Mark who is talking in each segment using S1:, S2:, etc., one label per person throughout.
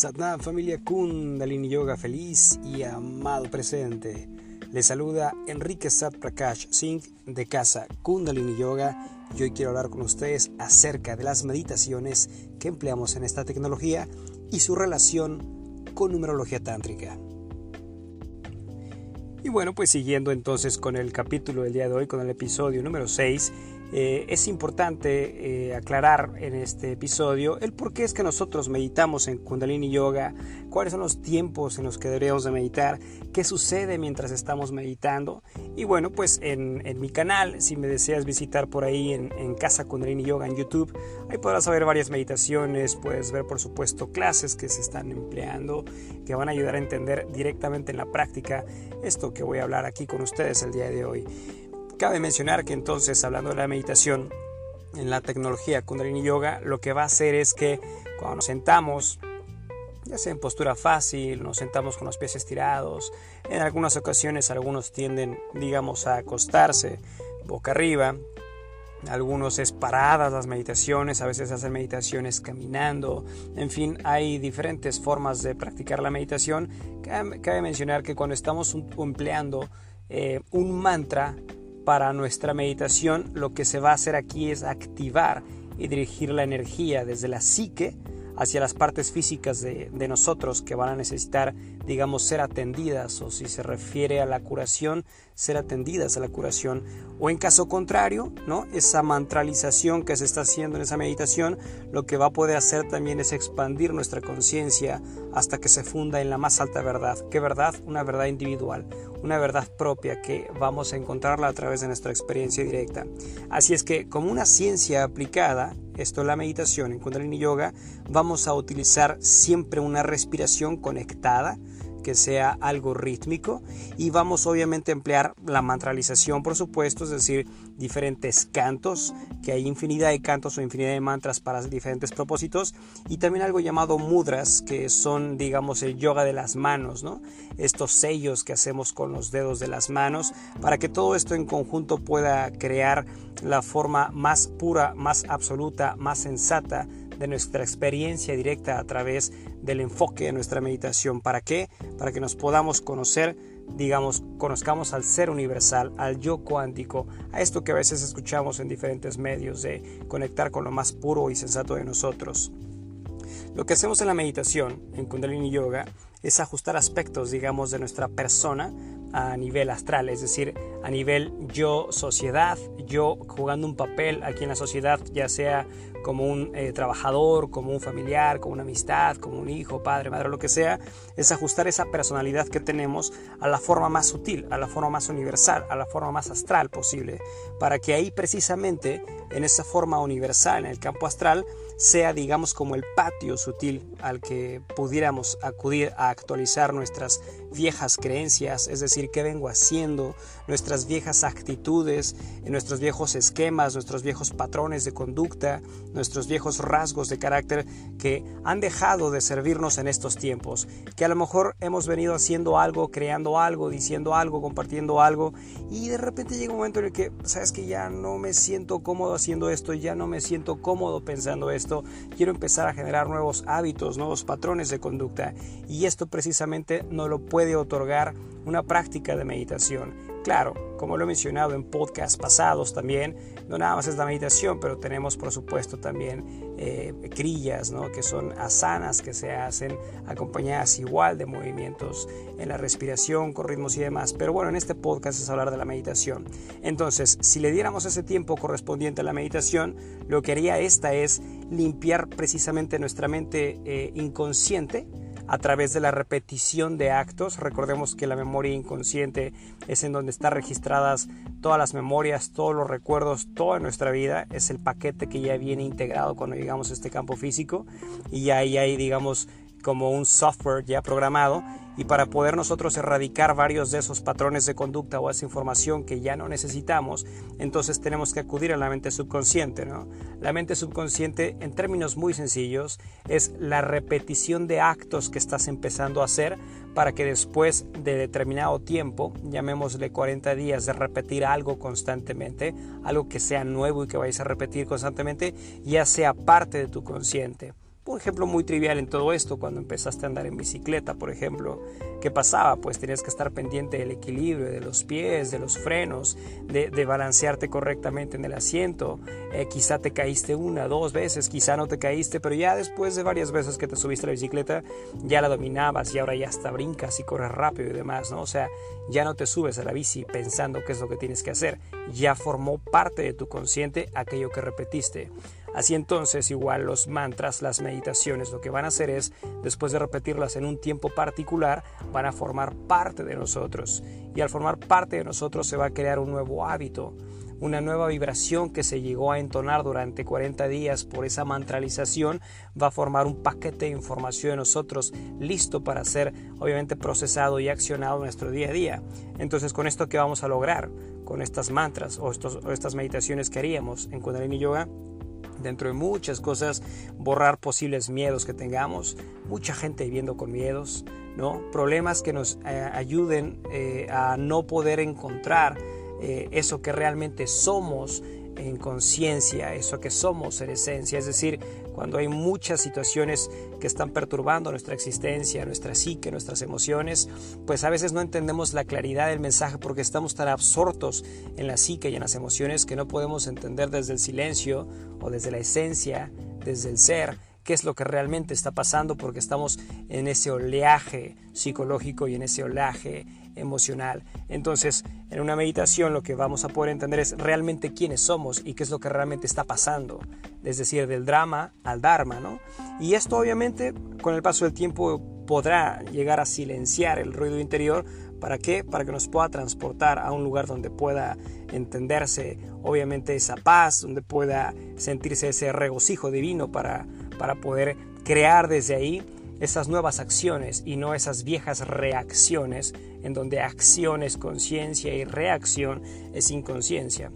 S1: Satnam familia Kundalini Yoga feliz y amado presente. Les saluda Enrique Sat Prakash Singh de casa Kundalini Yoga y hoy quiero hablar con ustedes acerca de las meditaciones que empleamos en esta tecnología y su relación con numerología tántrica. Y bueno, pues siguiendo entonces con el capítulo del día de hoy, con el episodio número 6, eh, es importante eh, aclarar en este episodio el por qué es que nosotros meditamos en Kundalini Yoga, cuáles son los tiempos en los que deberíamos de meditar, qué sucede mientras estamos meditando. Y bueno, pues en, mi canal, si me deseas visitar por ahí en, en, Casa Kundalini Yoga en YouTube, ahí podrás ver varias meditaciones, puedes ver por supuesto clases que se están empleando, que van a ayudar a entender directamente en la práctica esto que voy a hablar aquí con ustedes el día de hoy. Cabe mencionar que entonces, hablando de la meditación, en la tecnología Kundalini Yoga, lo que va a hacer es que cuando nos sentamos, ya sea en postura fácil, nos sentamos con los pies estirados, en algunas ocasiones algunos tienden, digamos, a acostarse boca arriba, algunos es paradas las meditaciones, a veces hacen meditaciones caminando, en fin, hay diferentes formas de practicar la meditación. Cabe, mencionar que cuando estamos empleando eh, un mantra, para nuestra meditación lo que se va a hacer aquí es activar y dirigir la energía desde la psique hacia las partes físicas de, nosotros que van a necesitar, digamos, ser atendidas o si se refiere a la curación, ser atendidas a la curación. O en caso contrario, ¿no? esa mantralización que se está haciendo en esa meditación, lo que va a poder hacer también es expandir nuestra conciencia hasta que se funda en la más alta verdad. ¿Qué verdad? Una verdad individual, una verdad propia que vamos a encontrarla a través de nuestra experiencia directa. Así es que como una ciencia aplicada, esto es la meditación en Kundalini Yoga, vamos a utilizar siempre una respiración conectada que sea algo rítmico y vamos obviamente a emplear la mantralización por supuesto, es decir, diferentes cantos, que hay infinidad de cantos o infinidad de mantras para diferentes propósitos y también algo llamado mudras, que son digamos el yoga de las manos, ¿no? Estos sellos que hacemos con los dedos de las manos para que todo esto en conjunto pueda crear la forma más pura, más absoluta, más sensata de nuestra experiencia directa a través del enfoque de nuestra meditación. ¿Para qué? Para que nos podamos conocer, digamos, conozcamos al ser universal, al yo cuántico, a esto que a veces escuchamos en diferentes medios de conectar con lo más puro y sensato de nosotros. Lo que hacemos en la meditación, en Kundalini Yoga, es ajustar aspectos, digamos, de nuestra persona a nivel astral, es decir, a nivel yo sociedad, yo jugando un papel aquí en la sociedad, ya sea como un eh, trabajador, como un familiar, como una amistad, como un hijo, padre, madre, lo que sea, es ajustar esa personalidad que tenemos a la forma más sutil, a la forma más universal, a la forma más astral posible, para que ahí precisamente, en esa forma universal, en el campo astral, sea, digamos, como el patio sutil al que pudiéramos acudir a actualizar nuestras viejas creencias, es decir, qué vengo haciendo, nuestras viejas actitudes, nuestros viejos esquemas, nuestros viejos patrones de conducta, nuestros viejos rasgos de carácter que han dejado de servirnos en estos tiempos, que a lo mejor hemos venido haciendo algo, creando algo, diciendo algo, compartiendo algo, y de repente llega un momento en el que, sabes que ya no me siento cómodo haciendo esto, ya no me siento cómodo pensando esto, quiero empezar a generar nuevos hábitos, nuevos patrones de conducta y esto precisamente no lo puede otorgar una práctica de meditación. Claro, como lo he mencionado en podcasts pasados también, no nada más es la meditación, pero tenemos por supuesto también eh, crillas, ¿no? que son asanas que se hacen acompañadas igual de movimientos en la respiración, con ritmos y demás. Pero bueno, en este podcast es hablar de la meditación. Entonces, si le diéramos ese tiempo correspondiente a la meditación, lo que haría esta es limpiar precisamente nuestra mente eh, inconsciente a través de la repetición de actos. Recordemos que la memoria inconsciente es en donde están registradas todas las memorias, todos los recuerdos, toda nuestra vida. Es el paquete que ya viene integrado cuando llegamos a este campo físico y ahí hay, digamos, como un software ya programado y para poder nosotros erradicar varios de esos patrones de conducta o esa información que ya no necesitamos, entonces tenemos que acudir a la mente subconsciente. ¿no? La mente subconsciente, en términos muy sencillos, es la repetición de actos que estás empezando a hacer para que después de determinado tiempo, llamémosle 40 días de repetir algo constantemente, algo que sea nuevo y que vayas a repetir constantemente, ya sea parte de tu consciente. Un ejemplo muy trivial en todo esto, cuando empezaste a andar en bicicleta, por ejemplo, ¿qué pasaba? Pues tenías que estar pendiente del equilibrio, de los pies, de los frenos, de, balancearte correctamente en el asiento. Eh, quizá te caíste una, dos veces, quizá no te caíste, pero ya después de varias veces que te subiste a la bicicleta, ya la dominabas y ahora ya hasta brincas y corres rápido y demás, ¿no? O sea, ya no te subes a la bici pensando qué es lo que tienes que hacer, ya formó parte de tu consciente aquello que repetiste. Así entonces, igual los mantras, las meditaciones, lo que van a hacer es, después de repetirlas en un tiempo particular, van a formar parte de nosotros. Y al formar parte de nosotros se va a crear un nuevo hábito, una nueva vibración que se llegó a entonar durante 40 días por esa mantralización, va a formar un paquete de información en nosotros listo para ser obviamente procesado y accionado nuestro día a día. Entonces, con esto, ¿qué vamos a lograr? Con estas mantras o, o estas meditaciones que haríamos en Kundalini Yoga, dentro de muchas cosas, borrar posibles miedos que tengamos, mucha gente viviendo con miedos, ¿no? Problemas que nos eh, ayuden eh, a no poder encontrar eh, eso que realmente somos en conciencia, eso que somos en esencia, es decir, cuando hay muchas situaciones que están perturbando nuestra existencia, nuestra psique, nuestras emociones, pues a veces no entendemos la claridad del mensaje porque estamos tan absortos en la psique y en las emociones que no podemos entender desde el silencio o desde la esencia, desde el ser, qué es lo que realmente está pasando porque estamos en ese oleaje psicológico y en ese oleaje emocional. Entonces, en una meditación lo que vamos a poder entender es realmente quiénes somos y qué es lo que realmente está pasando, es decir, del drama al dharma, ¿no? Y esto obviamente con el paso del tiempo podrá llegar a silenciar el ruido interior, ¿para qué? Para que nos pueda transportar a un lugar donde pueda entenderse obviamente esa paz, donde pueda sentirse ese regocijo divino para, para poder crear desde ahí esas nuevas acciones y no esas viejas reacciones en donde acción es conciencia y reacción es inconsciencia.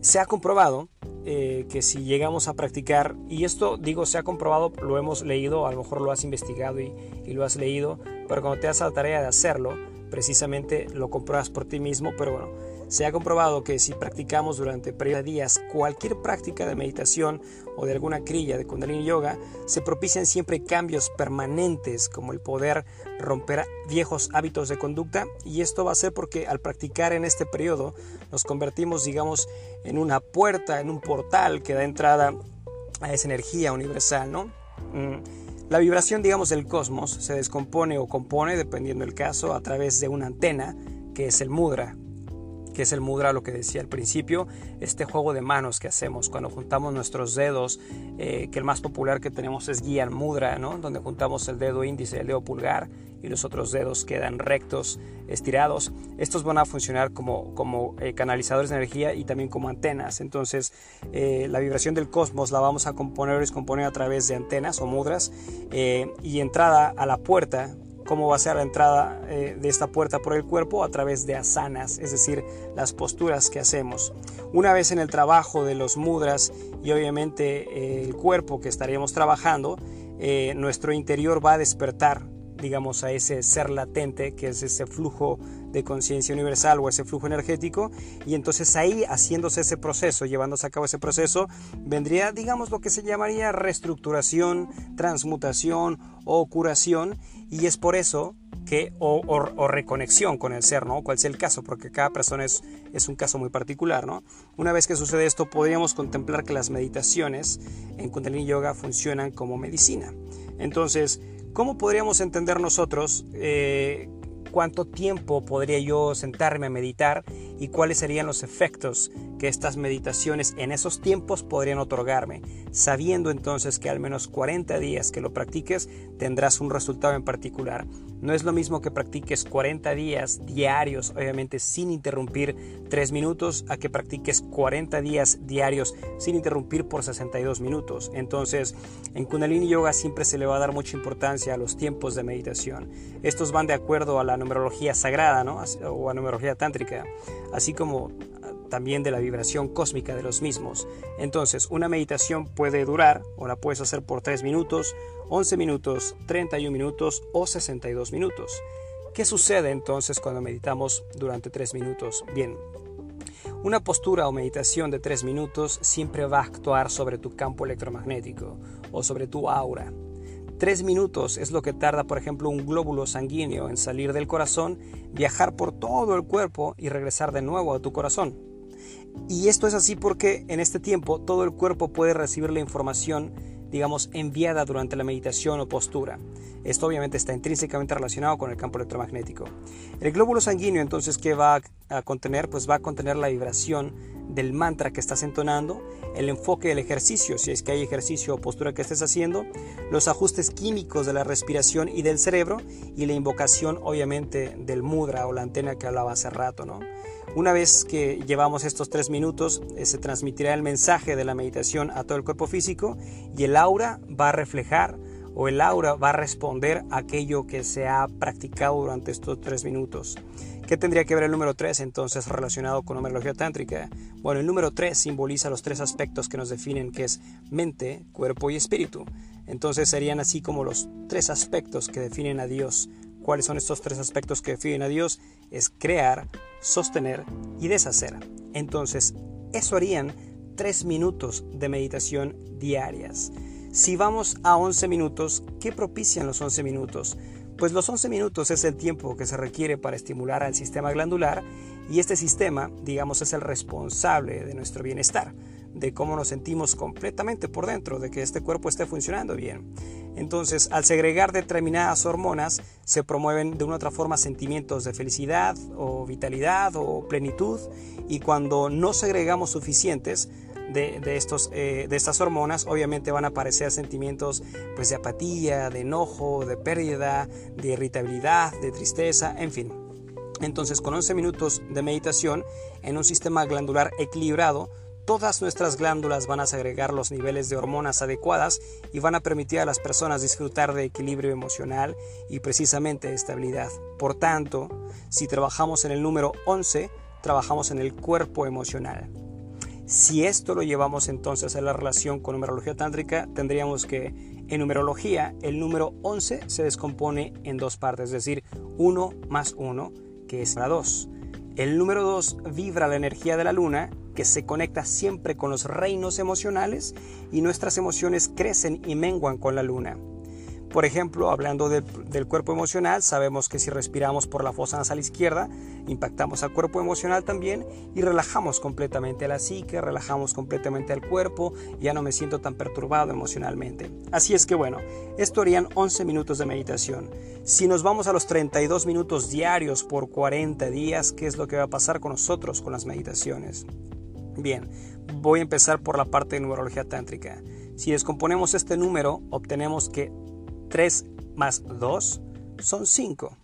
S1: Se ha comprobado eh, que si llegamos a practicar, y esto digo se ha comprobado, lo hemos leído, a lo mejor lo has investigado y, y lo has leído, pero cuando te das la tarea de hacerlo, precisamente lo compruebas por ti mismo, pero bueno, se ha comprobado que si practicamos durante periodos de días cualquier práctica de meditación o de alguna crilla de Kundalini Yoga, se propician siempre cambios permanentes como el poder romper viejos hábitos de conducta y esto va a ser porque al practicar en este periodo nos convertimos digamos en una puerta, en un portal que da entrada a esa energía universal, ¿no? Mm, la vibración, digamos, del cosmos se descompone o compone, dependiendo del caso, a través de una antena, que es el mudra, que es el mudra, lo que decía al principio, este juego de manos que hacemos cuando juntamos nuestros dedos, eh, que el más popular que tenemos es guía mudra, ¿no? donde juntamos el dedo índice el dedo pulgar y los otros dedos quedan rectos, estirados. Estos van a funcionar como, como eh, canalizadores de energía y también como antenas. Entonces, eh, la vibración del cosmos la vamos a componer o descomponer a través de antenas o mudras y entrada a la puerta cómo va a ser la entrada eh, de esta puerta por el cuerpo a través de asanas, es decir, las posturas que hacemos. Una vez en el trabajo de los mudras y obviamente eh, el cuerpo que estaríamos trabajando, eh, nuestro interior va a despertar, digamos, a ese ser latente, que es ese flujo de conciencia universal o ese flujo energético, y entonces ahí, haciéndose ese proceso, llevándose a cabo ese proceso, vendría, digamos, lo que se llamaría reestructuración, transmutación o curación, y es por eso que, o, reconexión con el ser, ¿no? Cual sea el caso, porque cada persona es, es un caso muy particular, ¿no? Una vez que sucede esto, podríamos contemplar que las meditaciones en Kundalini Yoga funcionan como medicina. Entonces, ¿cómo podríamos entender nosotros eh, cuánto tiempo podría yo sentarme a meditar y cuáles serían los efectos que estas meditaciones en esos tiempos podrían otorgarme, sabiendo entonces que al menos 40 días que lo practiques tendrás un resultado en particular. No es lo mismo que practiques 40 días diarios, obviamente sin interrumpir 3 minutos, a que practiques 40 días diarios sin interrumpir por 62 minutos. Entonces, en Kundalini Yoga siempre se le va a dar mucha importancia a los tiempos de meditación. Estos van de acuerdo a la numerología sagrada ¿no? o a numerología tántrica, así como también de la vibración cósmica de los mismos. Entonces, una meditación puede durar, o la puedes hacer por 3 minutos, 11 minutos, 31 minutos o 62 minutos. ¿Qué sucede entonces cuando meditamos durante 3 minutos? Bien, Una postura o meditación de tres minutos siempre va a actuar sobre tu campo electromagnético o sobre tu aura. Tres minutos es lo que tarda, por ejemplo, un glóbulo sanguíneo en salir del corazón, viajar por todo el cuerpo y regresar de nuevo a tu corazón. Y esto es así porque en este tiempo todo el cuerpo puede recibir la información digamos, enviada durante la meditación o postura. Esto obviamente está intrínsecamente relacionado con el campo electromagnético. El glóbulo sanguíneo entonces, ¿qué va a contener? Pues va a contener la vibración del mantra que estás entonando, el enfoque del ejercicio, si es que hay ejercicio o postura que estés haciendo, los ajustes químicos de la respiración y del cerebro y la invocación obviamente del mudra o la antena que hablaba hace rato, ¿no? Una vez que llevamos estos tres minutos, eh, se transmitirá el mensaje de la meditación a todo el cuerpo físico y el aura va a reflejar o el aura va a responder a aquello que se ha practicado durante estos tres minutos. ¿Qué tendría que ver el número 3 entonces relacionado con numerología tántrica? Bueno, el número 3 simboliza los tres aspectos que nos definen, que es mente, cuerpo y espíritu. Entonces serían así como los tres aspectos que definen a Dios. ¿Cuáles son estos tres aspectos que definen a Dios? Es crear, sostener y deshacer. Entonces, eso harían tres minutos de meditación diarias. Si vamos a 11 minutos, ¿qué propician los 11 minutos? Pues los 11 minutos es el tiempo que se requiere para estimular al sistema glandular y este sistema, digamos, es el responsable de nuestro bienestar de cómo nos sentimos completamente por dentro, de que este cuerpo esté funcionando bien. Entonces, al segregar determinadas hormonas, se promueven de una u otra forma sentimientos de felicidad o vitalidad o plenitud, y cuando no segregamos suficientes, de, estos, eh, de estas hormonas, obviamente van a aparecer sentimientos pues, de apatía, de enojo, de pérdida, de irritabilidad, de tristeza, en fin. Entonces, con 11 minutos de meditación en un sistema glandular equilibrado, Todas nuestras glándulas van a segregar los niveles de hormonas adecuadas y van a permitir a las personas disfrutar de equilibrio emocional y precisamente estabilidad. Por tanto, si trabajamos en el número 11, trabajamos en el cuerpo emocional. Si esto lo llevamos entonces a la relación con numerología tántrica, tendríamos que en numerología el número 11 se descompone en dos partes, es decir, 1 más 1, que es la 2. El número 2 vibra la energía de la luna que se conecta siempre con los reinos emocionales y nuestras emociones crecen y menguan con la luna. Por ejemplo, hablando del cuerpo emocional, sabemos que si respiramos por la fosa nasal izquierda, impactamos al cuerpo emocional también y relajamos completamente a la psique, relajamos completamente al cuerpo, ya no me siento tan perturbado emocionalmente. Así es que bueno, esto harían 11 minutos de meditación. Si nos vamos a los 32 minutos diarios por 40 días, ¿qué es lo que va a pasar con nosotros con las meditaciones? Bien, voy a empezar por la parte de numerología tántrica. Si descomponemos este número, obtenemos que 3 más 2 son 5.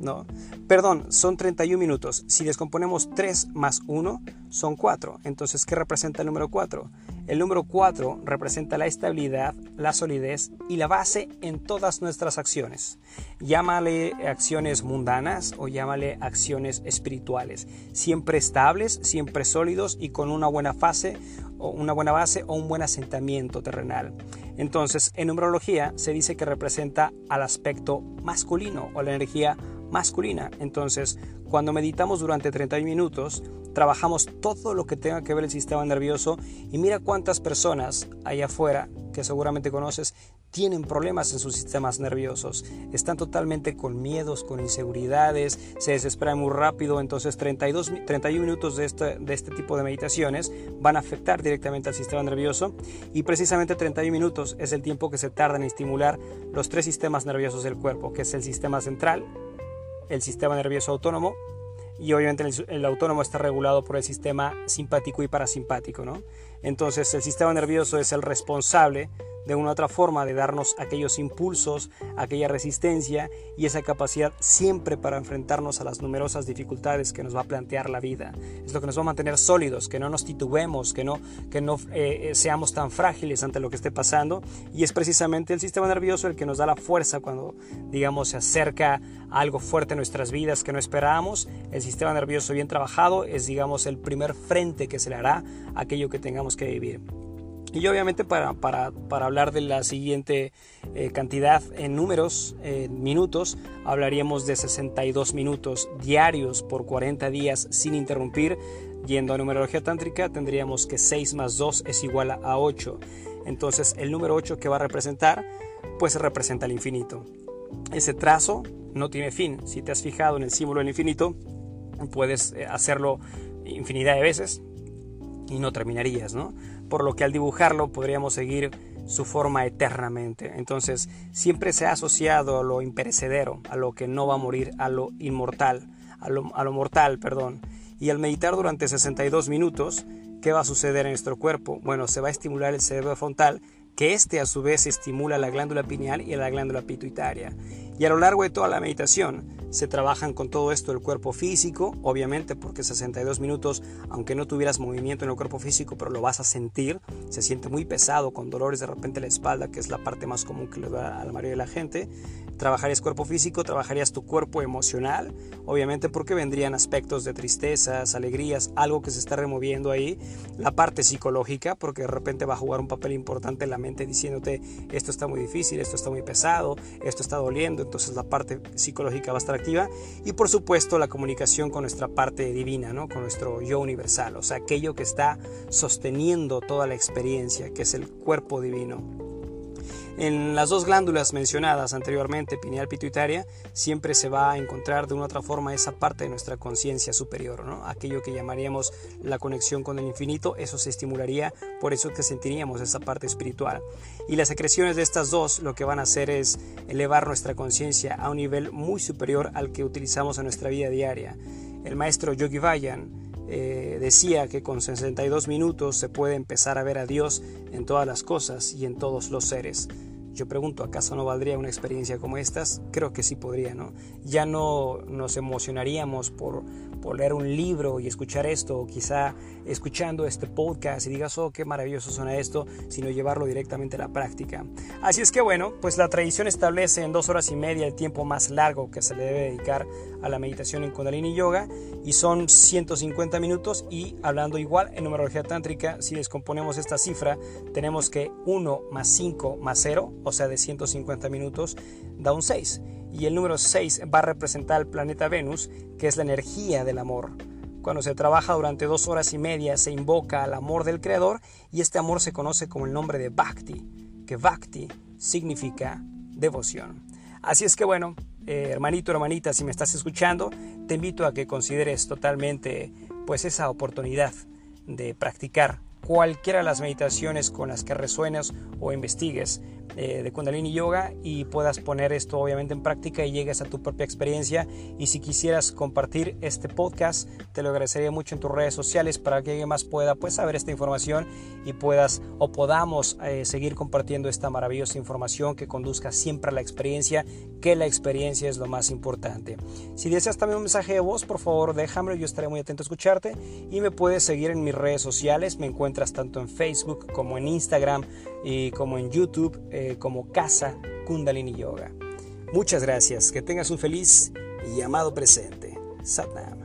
S1: ¿no? Perdón, son 31 minutos. Si descomponemos 3 más 1 son 4. Entonces, ¿qué representa el número 4? El número 4 representa la estabilidad, la solidez y la base en todas nuestras acciones. Llámale acciones mundanas o llámale acciones espirituales. Siempre estables, siempre sólidos y con una buena fase o una buena base o un buen asentamiento terrenal. Entonces, en numerología se dice que representa al aspecto masculino o la energía masculina. Entonces, cuando meditamos durante 31 minutos, trabajamos todo lo que tenga que ver el sistema nervioso y mira cuántas personas allá afuera que seguramente conoces tienen problemas en sus sistemas nerviosos, están totalmente con miedos, con inseguridades, se desesperan muy rápido, entonces 32, 31 minutos de este, de este tipo de meditaciones van a afectar directamente al sistema nervioso y precisamente 31 minutos es el tiempo que se tarda en estimular los tres sistemas nerviosos del cuerpo, que es el sistema central, el sistema nervioso autónomo y obviamente el, autónomo está regulado por el sistema simpático y parasimpático, ¿no? Entonces el sistema nervioso es el responsable de una u otra forma de darnos aquellos impulsos, aquella resistencia y esa capacidad siempre para enfrentarnos a las numerosas dificultades que nos va a plantear la vida. Es lo que nos va a mantener sólidos, que no nos titubemos, que no, que no eh, seamos tan frágiles ante lo que esté pasando y es precisamente el sistema nervioso el que nos da la fuerza cuando, digamos, se acerca algo fuerte en nuestras vidas que no esperábamos. El sistema nervioso bien trabajado es, digamos, el primer frente que se le hará aquello que tengamos que vivir. Y obviamente para, para, hablar de la siguiente eh, cantidad en números, minutos, hablaríamos de 62 minutos diarios por 40 días sin interrumpir. Yendo a numerología tántrica tendríamos que 6 más 2 es igual a 8. Entonces el número 8 que va a representar, pues representa el infinito. Ese trazo no tiene fin. Si te has fijado en el símbolo del infinito, puedes eh, hacerlo infinidad de veces y no terminarías, ¿no? Por lo que al dibujarlo podríamos seguir su forma eternamente. Entonces, siempre se ha asociado a lo imperecedero, a lo que no va a morir, a lo inmortal, a lo, a lo mortal, perdón. Y al meditar durante 62 minutos, ¿qué va a suceder en nuestro cuerpo? Bueno, se va a estimular el cerebro frontal, que este a su vez estimula la glándula pineal y la glándula pituitaria. Y a lo largo de toda la meditación se trabajan con todo esto el cuerpo físico, obviamente porque 62 minutos, aunque no tuvieras movimiento en el cuerpo físico, pero lo vas a sentir, se siente muy pesado, con dolores de repente en la espalda, que es la parte más común que le da a la mayoría de la gente, Trabajarías cuerpo físico, trabajarías tu cuerpo emocional, obviamente porque vendrían aspectos de tristezas, alegrías, algo que se está removiendo ahí. La parte psicológica, porque de repente va a jugar un papel importante en la mente diciéndote esto está muy difícil, esto está muy pesado, esto está doliendo, entonces la parte psicológica va a estar activa. Y por supuesto la comunicación con nuestra parte divina, ¿no? con nuestro yo universal, o sea, aquello que está sosteniendo toda la experiencia, que es el cuerpo divino. En las dos glándulas mencionadas anteriormente, pineal pituitaria, siempre se va a encontrar de una u otra forma esa parte de nuestra conciencia superior, ¿no? aquello que llamaríamos la conexión con el infinito, eso se estimularía, por eso que sentiríamos esa parte espiritual. Y las secreciones de estas dos lo que van a hacer es elevar nuestra conciencia a un nivel muy superior al que utilizamos en nuestra vida diaria. El maestro Yogi Vayan eh, decía que con 62 minutos se puede empezar a ver a Dios en todas las cosas y en todos los seres. Yo pregunto, ¿acaso no valdría una experiencia como estas? Creo que sí podría, ¿no? Ya no nos emocionaríamos por, por leer un libro y escuchar esto, o quizá escuchando este podcast y digas, oh, qué maravilloso suena esto, sino llevarlo directamente a la práctica. Así es que bueno, pues la tradición establece en dos horas y media el tiempo más largo que se le debe dedicar a la meditación en Kundalini Yoga y son 150 minutos y hablando igual en numerología tántrica, si descomponemos esta cifra, tenemos que 1 más 5 más 0, o sea de 150 minutos, da un 6 y el número 6 va a representar el planeta Venus, que es la energía del amor. Cuando se trabaja durante dos horas y media se invoca al amor del Creador y este amor se conoce como el nombre de Bhakti, que Bhakti significa devoción. Así es que bueno, eh, hermanito, hermanita, si me estás escuchando, te invito a que consideres totalmente pues esa oportunidad de practicar cualquiera de las meditaciones con las que resuenes o investigues de Kundalini Yoga y puedas poner esto obviamente en práctica y llegues a tu propia experiencia. Y si quisieras compartir este podcast, te lo agradecería mucho en tus redes sociales para que alguien más pueda pues saber esta información y puedas o podamos eh, seguir compartiendo esta maravillosa información que conduzca siempre a la experiencia, que la experiencia es lo más importante. Si deseas también un mensaje de voz, por favor déjamelo, yo estaré muy atento a escucharte y me puedes seguir en mis redes sociales, me encuentro tanto en Facebook como en Instagram y como en YouTube eh, como Casa Kundalini Yoga. Muchas gracias, que tengas un feliz y amado presente. Satnam.